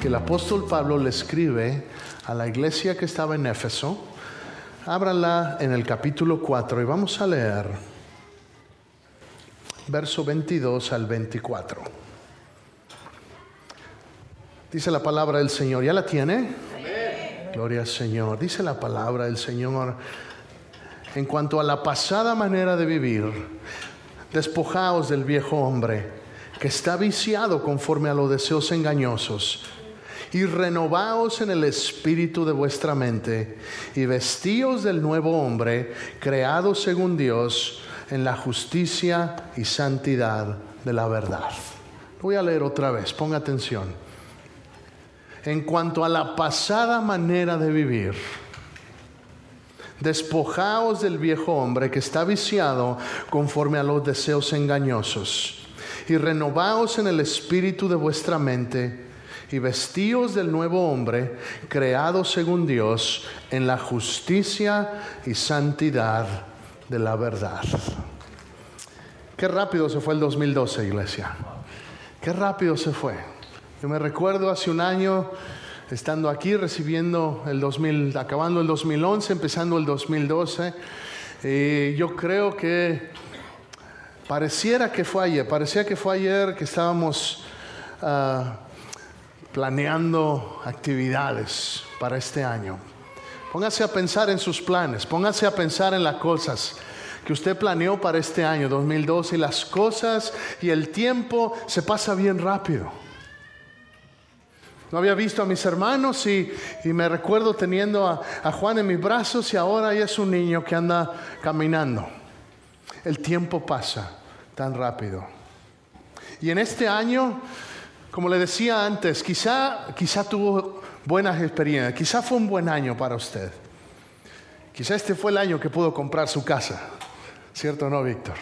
que el apóstol Pablo le escribe a la iglesia que estaba en Éfeso. Ábrala en el capítulo 4 y vamos a leer verso 22 al 24. Dice la palabra del Señor, ¿ya la tiene? Gloria al Señor. Dice la palabra del Señor en cuanto a la pasada manera de vivir, despojaos del viejo hombre que está viciado conforme a los deseos engañosos, y renovaos en el espíritu de vuestra mente, y vestíos del nuevo hombre, creado según Dios, en la justicia y santidad de la verdad. Voy a leer otra vez, ponga atención. En cuanto a la pasada manera de vivir, despojaos del viejo hombre que está viciado conforme a los deseos engañosos y renovaos en el espíritu de vuestra mente y vestíos del nuevo hombre, creado según Dios en la justicia y santidad de la verdad. Qué rápido se fue el 2012, iglesia. Qué rápido se fue. Yo me recuerdo hace un año estando aquí recibiendo el 2000, acabando el 2011, empezando el 2012. Y yo creo que Pareciera que fue ayer, parecía que fue ayer que estábamos ah, planeando actividades para este año. Póngase a pensar en sus planes, póngase a pensar en las cosas que usted planeó para este año 2012 y las cosas y el tiempo se pasa bien rápido. No había visto a mis hermanos y, me recuerdo teniendo a, a Juan en mis brazos y ahora ya es un niño que anda caminando. El tiempo pasa tan rápido. Y en este año, como le decía antes, quizá, quizá tuvo buenas experiencias, quizá fue un buen año para usted. Quizá este fue el año que pudo comprar su casa, ¿cierto o no, Víctor?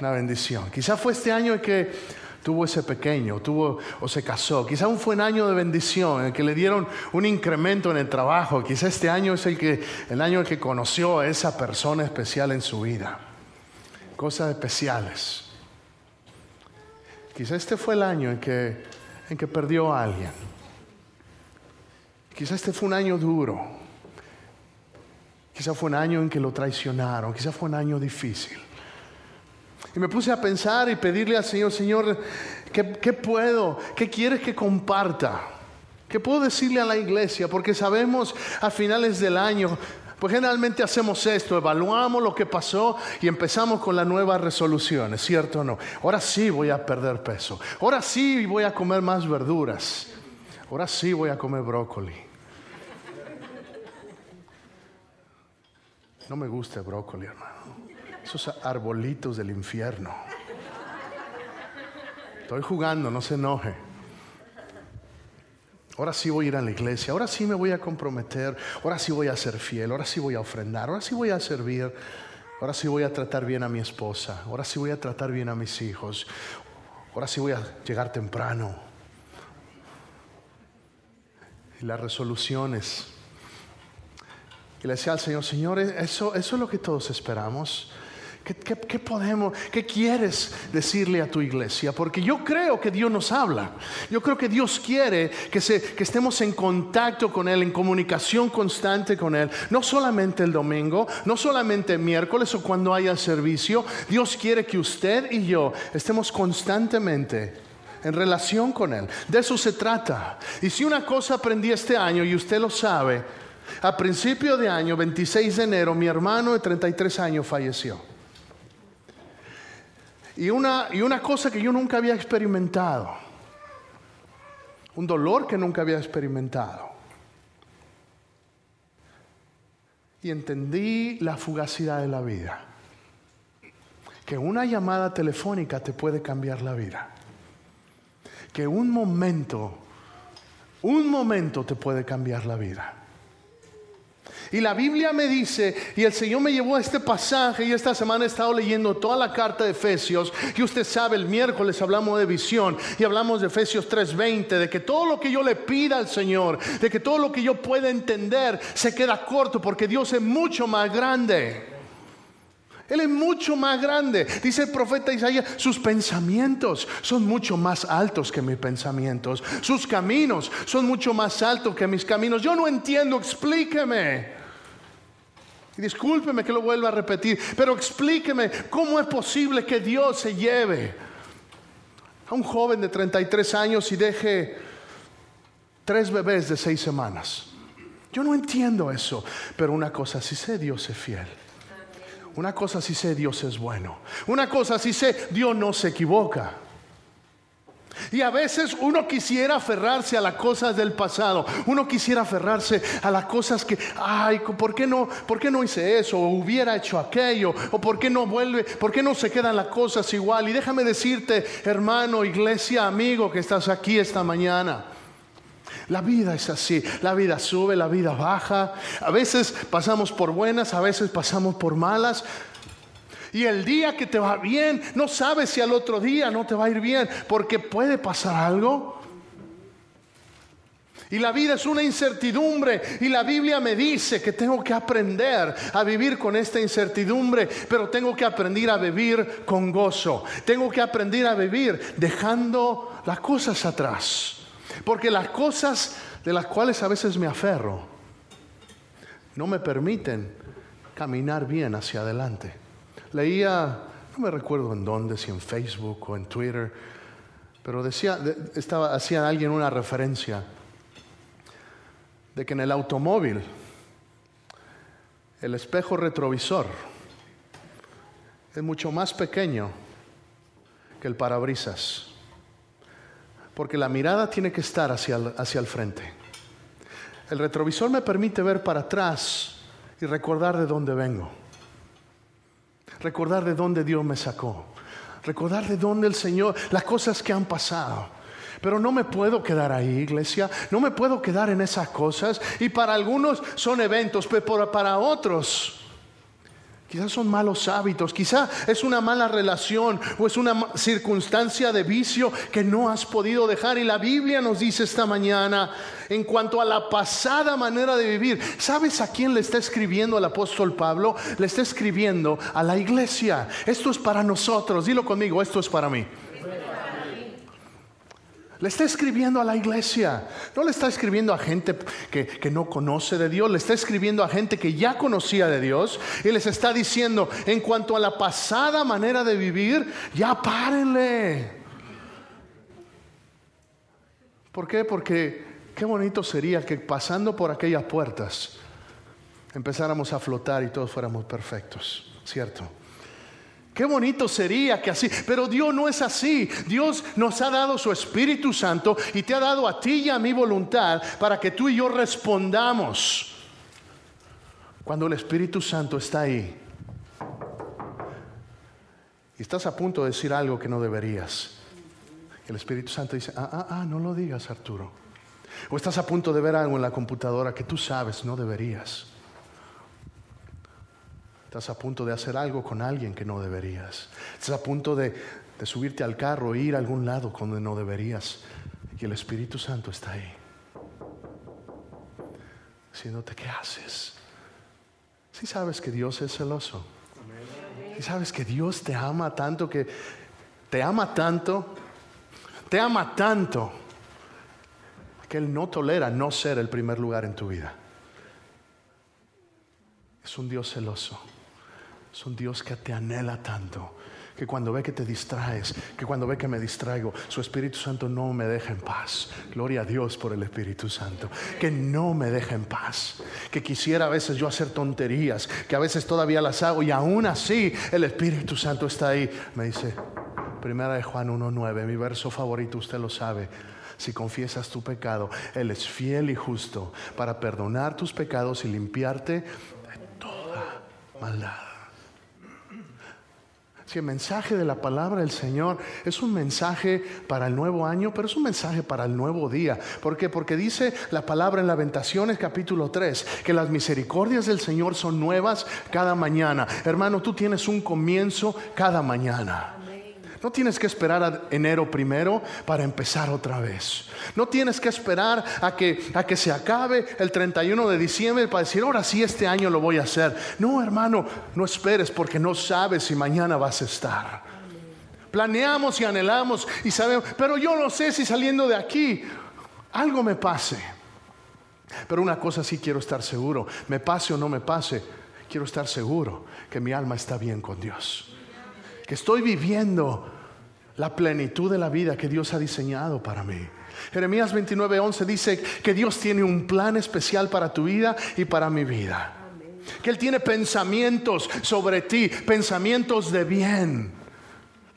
Una bendición. Quizá fue este año que tuvo ese pequeño, tuvo o se casó. Quizá fue un año de bendición, en que le dieron un incremento en el trabajo. Quizá este año es el, que, el año en que conoció a esa persona especial en su vida cosas especiales. Quizá este fue el año en que, en que perdió a alguien. Quizá este fue un año duro. Quizá fue un año en que lo traicionaron. Quizá fue un año difícil. Y me puse a pensar y pedirle al Señor, Señor, ¿qué, qué puedo? ¿Qué quieres que comparta? ¿Qué puedo decirle a la iglesia? Porque sabemos a finales del año pues generalmente hacemos esto, evaluamos lo que pasó y empezamos con las nuevas resoluciones, ¿cierto o no? Ahora sí voy a perder peso. Ahora sí voy a comer más verduras. Ahora sí voy a comer brócoli. No me gusta el brócoli, hermano. Esos arbolitos del infierno. Estoy jugando, no se enoje ahora sí voy a ir a la iglesia, ahora sí me voy a comprometer, ahora sí voy a ser fiel, ahora sí voy a ofrendar, ahora sí voy a servir, ahora sí voy a tratar bien a mi esposa, ahora sí voy a tratar bien a mis hijos, ahora sí voy a llegar temprano. Y las resoluciones. Y le decía al Señor, Señor, eso, eso es lo que todos esperamos. ¿Qué, podemos, qué quieres decirle a tu iglesia? Porque yo creo que Dios nos habla. Yo creo que Dios quiere que, que estemos en contacto con Él, en comunicación constante con Él. No solamente el domingo, no solamente el miércoles o cuando haya servicio. Dios quiere que usted y yo estemos constantemente en relación con Él. De eso se trata. Y si una cosa aprendí este año, y usted lo sabe, a principio de año, 26 de enero, mi hermano de 33 años falleció. Y una, y una cosa que yo nunca había experimentado. Un dolor que nunca había experimentado. Y entendí la fugacidad de la vida. Que una llamada telefónica te puede cambiar la vida. Que un momento, un momento te puede cambiar la vida. Y la Biblia me dice, y el Señor me llevó a este pasaje, y esta semana he estado leyendo toda la carta de Efesios, y usted sabe, el miércoles hablamos de visión, y hablamos de Efesios 3:20, de que todo lo que yo le pida al Señor, de que todo lo que yo pueda entender, se queda corto, porque Dios es mucho más grande. Él es mucho más grande. Dice el profeta Isaías, sus pensamientos son mucho más altos que mis pensamientos. Sus caminos son mucho más altos que mis caminos. Yo no entiendo, explíqueme. Discúlpeme que lo vuelva a repetir, pero explíqueme cómo es posible que Dios se lleve a un joven de 33 años y deje tres bebés de seis semanas. Yo no entiendo eso, pero una cosa sí sé, Dios es fiel. Una cosa sí sé, Dios es bueno. Una cosa sí sé, Dios no se equivoca. Y a veces uno quisiera aferrarse a las cosas del pasado. Uno quisiera aferrarse a las cosas que, ay, ¿por qué no, por qué no hice eso? O hubiera hecho aquello. O por qué no vuelve, por qué no se quedan las cosas igual. Y déjame decirte, hermano, iglesia, amigo que estás aquí esta mañana. La vida es así, la vida sube, la vida baja. A veces pasamos por buenas, a veces pasamos por malas. Y el día que te va bien, no sabes si al otro día no te va a ir bien, porque puede pasar algo. Y la vida es una incertidumbre. Y la Biblia me dice que tengo que aprender a vivir con esta incertidumbre, pero tengo que aprender a vivir con gozo. Tengo que aprender a vivir dejando las cosas atrás. Porque las cosas de las cuales a veces me aferro no me permiten caminar bien hacia adelante. Leía, no me recuerdo en dónde, si en Facebook o en Twitter, pero decía, estaba, hacía alguien una referencia de que en el automóvil el espejo retrovisor es mucho más pequeño que el parabrisas porque la mirada tiene que estar hacia hacia el frente. El retrovisor me permite ver para atrás y recordar de dónde vengo. Recordar de dónde Dios me sacó. Recordar de dónde el Señor, las cosas que han pasado. Pero no me puedo quedar ahí, iglesia. No me puedo quedar en esas cosas. Y para algunos son eventos, pero para otros Quizás son malos hábitos, quizás es una mala relación o es una circunstancia de vicio que no has podido dejar. Y la Biblia nos dice esta mañana, en cuanto a la pasada manera de vivir, ¿sabes a quién le está escribiendo el apóstol Pablo? Le está escribiendo a la iglesia. Esto es para nosotros, dilo conmigo, esto es para mí. Le está escribiendo a la iglesia. No le está escribiendo a gente que, no conoce de Dios. Le está escribiendo a gente que ya conocía de Dios. Y les está diciendo, en cuanto a la pasada manera de vivir, ya párenle. ¿Por qué? Porque qué bonito sería que pasando por aquellas puertas empezáramos a flotar y todos fuéramos perfectos. ¿Cierto? Qué bonito sería que así, pero Dios no es así. Dios nos ha dado su Espíritu Santo y te ha dado a ti y a mi voluntad para que tú y yo respondamos. Cuando el Espíritu Santo está ahí y estás a punto de decir algo que no deberías, el Espíritu Santo dice, ah, ah, ah, no lo digas Arturo. O estás a punto de ver algo en la computadora que tú sabes no deberías. Estás a punto de hacer algo con alguien que no deberías. Estás a punto de, subirte al carro e ir a algún lado donde no deberías. Y el Espíritu Santo está ahí. Diciéndote, ¿qué haces? Si sabes que Dios es celoso. Si sabes que Dios te ama tanto que te ama tanto, te ama tanto que Él no tolera no ser el primer lugar en tu vida. Es un Dios celoso. Es un Dios que te anhela tanto, que cuando ve que te distraes, que cuando ve que me distraigo, su Espíritu Santo no me deja en paz. Gloria a Dios por el Espíritu Santo, que no me deja en paz, que quisiera a veces yo hacer tonterías, que a veces todavía las hago y aún así el Espíritu Santo está ahí. Me dice, primera de Juan 1.9, mi verso favorito, usted lo sabe. Si confiesas tu pecado, Él es fiel y justo para perdonar tus pecados y limpiarte de toda maldad. Si el mensaje de la palabra del Señor es un mensaje para el nuevo año, pero es un mensaje para el nuevo día. ¿Por qué? Porque dice la palabra en Lamentaciones capítulo 3 que las misericordias del Señor son nuevas cada mañana. Hermano, tú tienes un comienzo cada mañana. No tienes que esperar a enero primero para empezar otra vez. No tienes que esperar a que, a que se acabe el 31 de diciembre para decir, ahora sí, este año lo voy a hacer. No, hermano, no esperes porque no sabes si mañana vas a estar. Planeamos y anhelamos y sabemos, pero yo no sé si saliendo de aquí algo me pase. Pero una cosa sí quiero estar seguro, me pase o no me pase, quiero estar seguro que mi alma está bien con Dios que estoy viviendo la plenitud de la vida que Dios ha diseñado para mí. Jeremías 29:11 dice que Dios tiene un plan especial para tu vida y para mi vida. Que Él tiene pensamientos sobre ti, pensamientos de bien.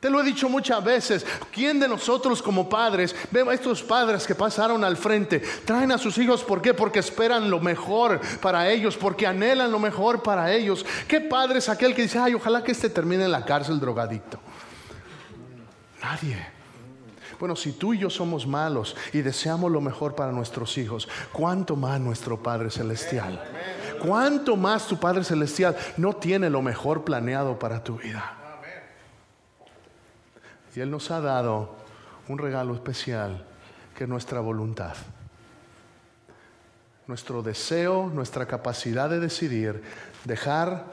Te lo he dicho muchas veces. ¿Quién de nosotros como padres, vemos estos padres que pasaron al frente, traen a sus hijos, ¿por qué? Porque esperan lo mejor para ellos, porque anhelan lo mejor para ellos. ¿Qué padre es aquel que dice, ay, ojalá que este termine en la cárcel drogadicto? Nadie. Bueno, si tú y yo somos malos y deseamos lo mejor para nuestros hijos, ¿cuánto más nuestro Padre Celestial? ¿Cuánto más tu Padre Celestial no tiene lo mejor planeado para tu vida? Y Él nos ha dado un regalo especial que es nuestra voluntad. Nuestro deseo, nuestra capacidad de decidir, dejar,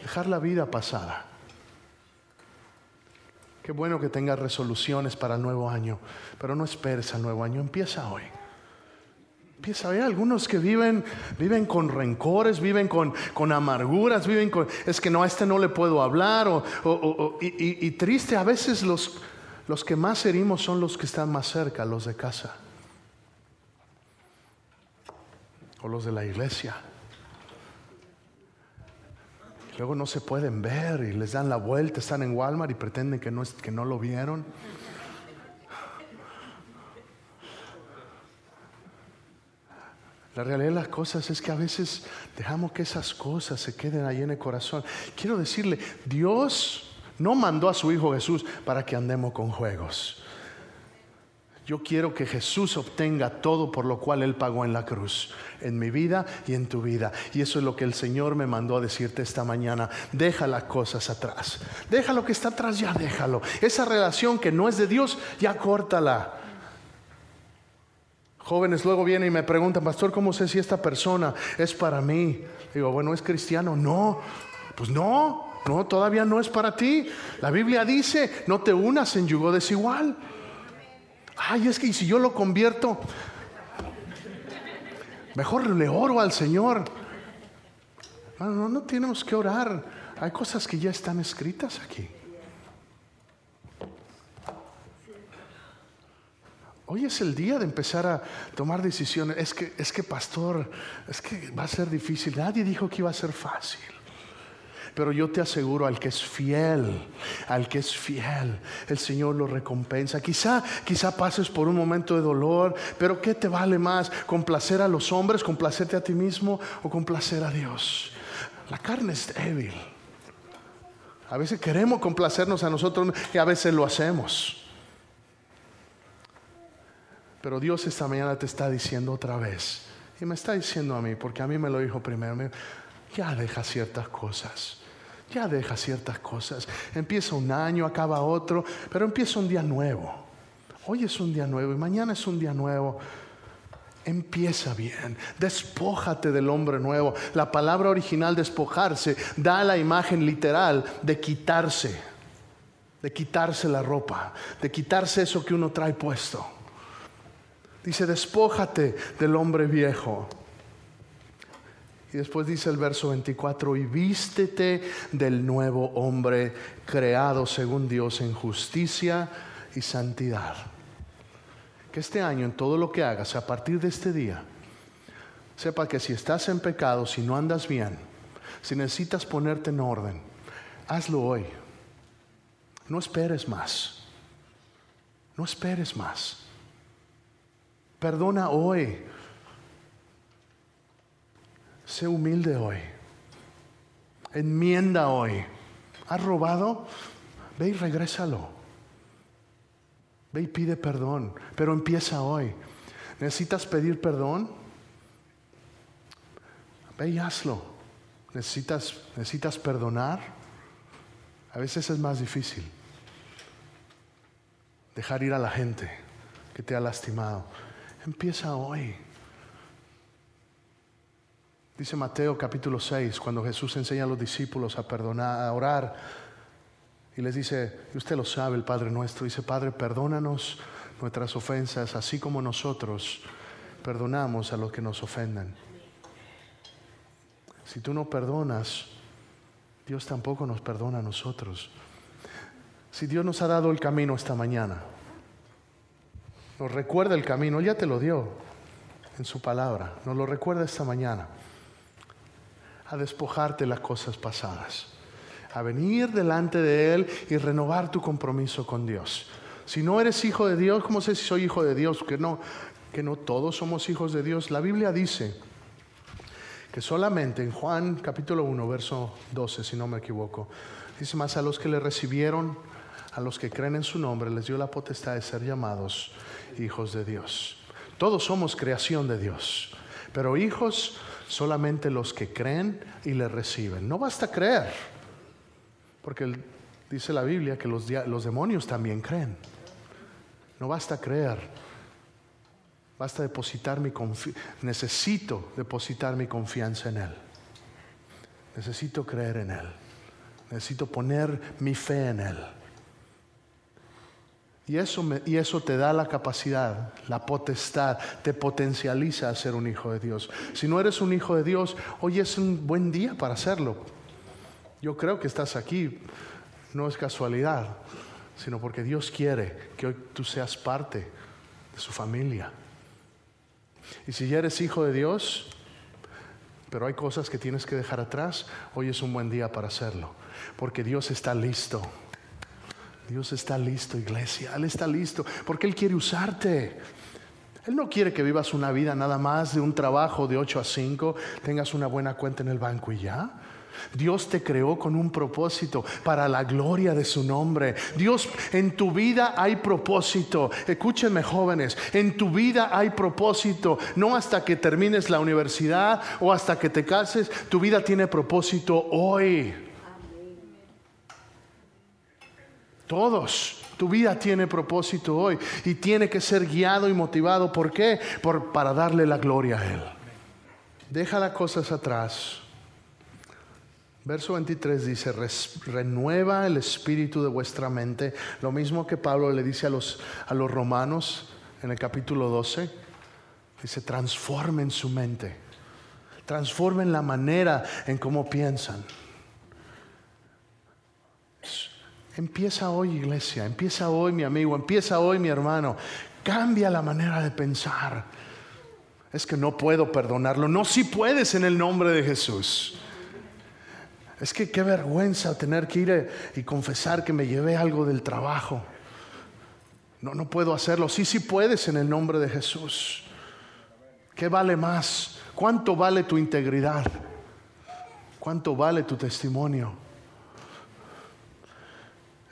dejar la vida pasada. Qué bueno que tengas resoluciones para el nuevo año, pero no esperes al nuevo año, empieza hoy. Empieza Hay algunos que viven, viven con rencores, viven con, con, amarguras, viven con, es que no, a este no le puedo hablar, o, y, y, triste, a veces los, los que más herimos son los que están más cerca, los de casa, o los de la iglesia. Luego no se pueden ver y les dan la vuelta, están en Walmart y pretenden que no, que no lo vieron. La realidad de las cosas es que a veces dejamos que esas cosas se queden ahí en el corazón. Quiero decirle, Dios no mandó a su Hijo Jesús para que andemos con juegos. Yo quiero que Jesús obtenga todo por lo cual Él pagó en la cruz, en mi vida y en tu vida. Y eso es lo que el Señor me mandó a decirte esta mañana. Deja las cosas atrás. Deja lo que está atrás, ya déjalo. Esa relación que no es de Dios, ya córtala. Jóvenes luego vienen y me preguntan, pastor, ¿cómo sé si esta persona es para mí? Digo, bueno, ¿es cristiano? No, pues no, no, todavía no es para ti. La Biblia dice, no te unas en yugo desigual. Ay, es que si yo lo convierto, mejor le oro al Señor. No, no tenemos que orar. Hay cosas que ya están escritas aquí. Hoy es el día de empezar a tomar decisiones. Es que, es que, pastor, es que va a ser difícil. Nadie dijo que iba a ser fácil. Pero yo te aseguro, al que es fiel, al que es fiel, el Señor lo recompensa. Quizá, quizá pases por un momento de dolor, pero ¿qué te vale más? ¿Complacer a los hombres, complacerte a ti mismo o complacer a Dios? La carne es débil. A veces queremos complacernos a nosotros y a veces lo hacemos. Pero Dios esta mañana te está diciendo otra vez, y me está diciendo a mí, porque a mí me lo dijo primero, ya deja ciertas cosas, ya deja ciertas cosas. Empieza un año, acaba otro, pero empieza un día nuevo. Hoy es un día nuevo y mañana es un día nuevo. Empieza bien, despójate del hombre nuevo. La palabra original despojarse da la imagen literal de quitarse, de quitarse la ropa, de quitarse eso que uno trae puesto. Dice, despójate del hombre viejo. Y después dice el verso 24, y vístete del nuevo hombre creado según Dios en justicia y santidad. Que este año en todo lo que hagas, a partir de este día, sepa que si estás en pecado, si no andas bien, si necesitas ponerte en orden, hazlo hoy. No esperes más. No esperes más. Perdona hoy. Sé humilde hoy. Enmienda hoy. ¿Has robado? Ve y regrésalo. Ve y pide perdón. Pero empieza hoy. ¿Necesitas pedir perdón? Ve y hazlo. ¿Necesitas, necesitas perdonar? A veces es más difícil. dejar ir a la gente que te ha lastimado. Empieza hoy. Dice Mateo capítulo 6, cuando Jesús enseña a los discípulos a perdonar, a orar, y les dice, usted lo sabe, el Padre nuestro, dice, Padre, perdónanos nuestras ofensas, así como nosotros perdonamos a los que nos ofenden. Si tú no perdonas, Dios tampoco nos perdona a nosotros. Si Dios nos ha dado el camino esta mañana, nos recuerda el camino, ya te lo dio en su palabra, nos lo recuerda esta mañana, a despojarte las cosas pasadas, a venir delante de Él y renovar tu compromiso con Dios. Si no eres hijo de Dios, ¿cómo sé si soy hijo de Dios? Que no, que no todos somos hijos de Dios. La Biblia dice que solamente en Juan capítulo 1, verso 12, si no me equivoco, dice más a los que le recibieron, a los que creen en su nombre, les dio la potestad de ser llamados hijos de Dios. Todos somos creación de Dios, pero hijos solamente los que creen y le reciben. No basta creer, porque dice la Biblia que los, los demonios también creen. No basta creer, Basta depositar mi necesito depositar mi confianza en Él. Necesito creer en Él. Necesito poner mi fe en Él. Y eso, y eso te da la capacidad, la potestad, te potencializa a ser un hijo de Dios. Si no eres un hijo de Dios, hoy es un buen día para hacerlo. Yo creo que estás aquí, no es casualidad, sino porque Dios quiere que hoy tú seas parte de su familia. Y si ya eres hijo de Dios, pero hay cosas que tienes que dejar atrás, hoy es un buen día para hacerlo, porque Dios está listo. Dios está listo, iglesia. Él está listo, porque Él quiere usarte. Él no quiere que vivas una vida nada más de un trabajo de 8 a 5, tengas una buena cuenta en el banco y ya. Dios te creó con un propósito para la gloria de su nombre. Dios, en tu vida hay propósito. Escúchenme jóvenes, en tu vida hay propósito. No hasta que termines la universidad o hasta que te cases, tu vida tiene propósito hoy. Todos. Tu vida tiene propósito hoy y tiene que ser guiado y motivado. ¿Por qué? Por, para darle la gloria a Él. Deja las cosas atrás Verso 23 dice, renueva el espíritu de vuestra mente, lo mismo que Pablo le dice a los, a los romanos en el capítulo 12, dice, transformen su mente, transformen la manera en cómo piensan. Empieza hoy iglesia, empieza hoy mi amigo, empieza hoy mi hermano, cambia la manera de pensar. Es que no puedo perdonarlo, no, si puedes en el nombre de Jesús. Es que qué vergüenza tener que ir eh, y confesar que me llevé algo del trabajo. No, no puedo hacerlo. Sí, sí puedes en el nombre de Jesús. ¿Qué vale más? ¿Cuánto vale tu integridad? ¿Cuánto vale tu testimonio?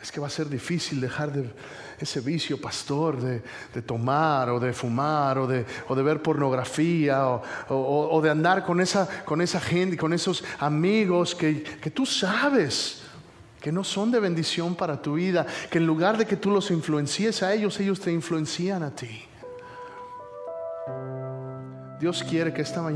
Es que va a ser difícil dejar de ese vicio, pastor, de, tomar o de fumar o de, ver pornografía o, de andar con esa, con esa gente, con esos amigos que, que tú sabes que no son de bendición para tu vida, que en lugar de que tú los influencies a ellos, ellos te influencian a ti. Dios quiere que esta mañana...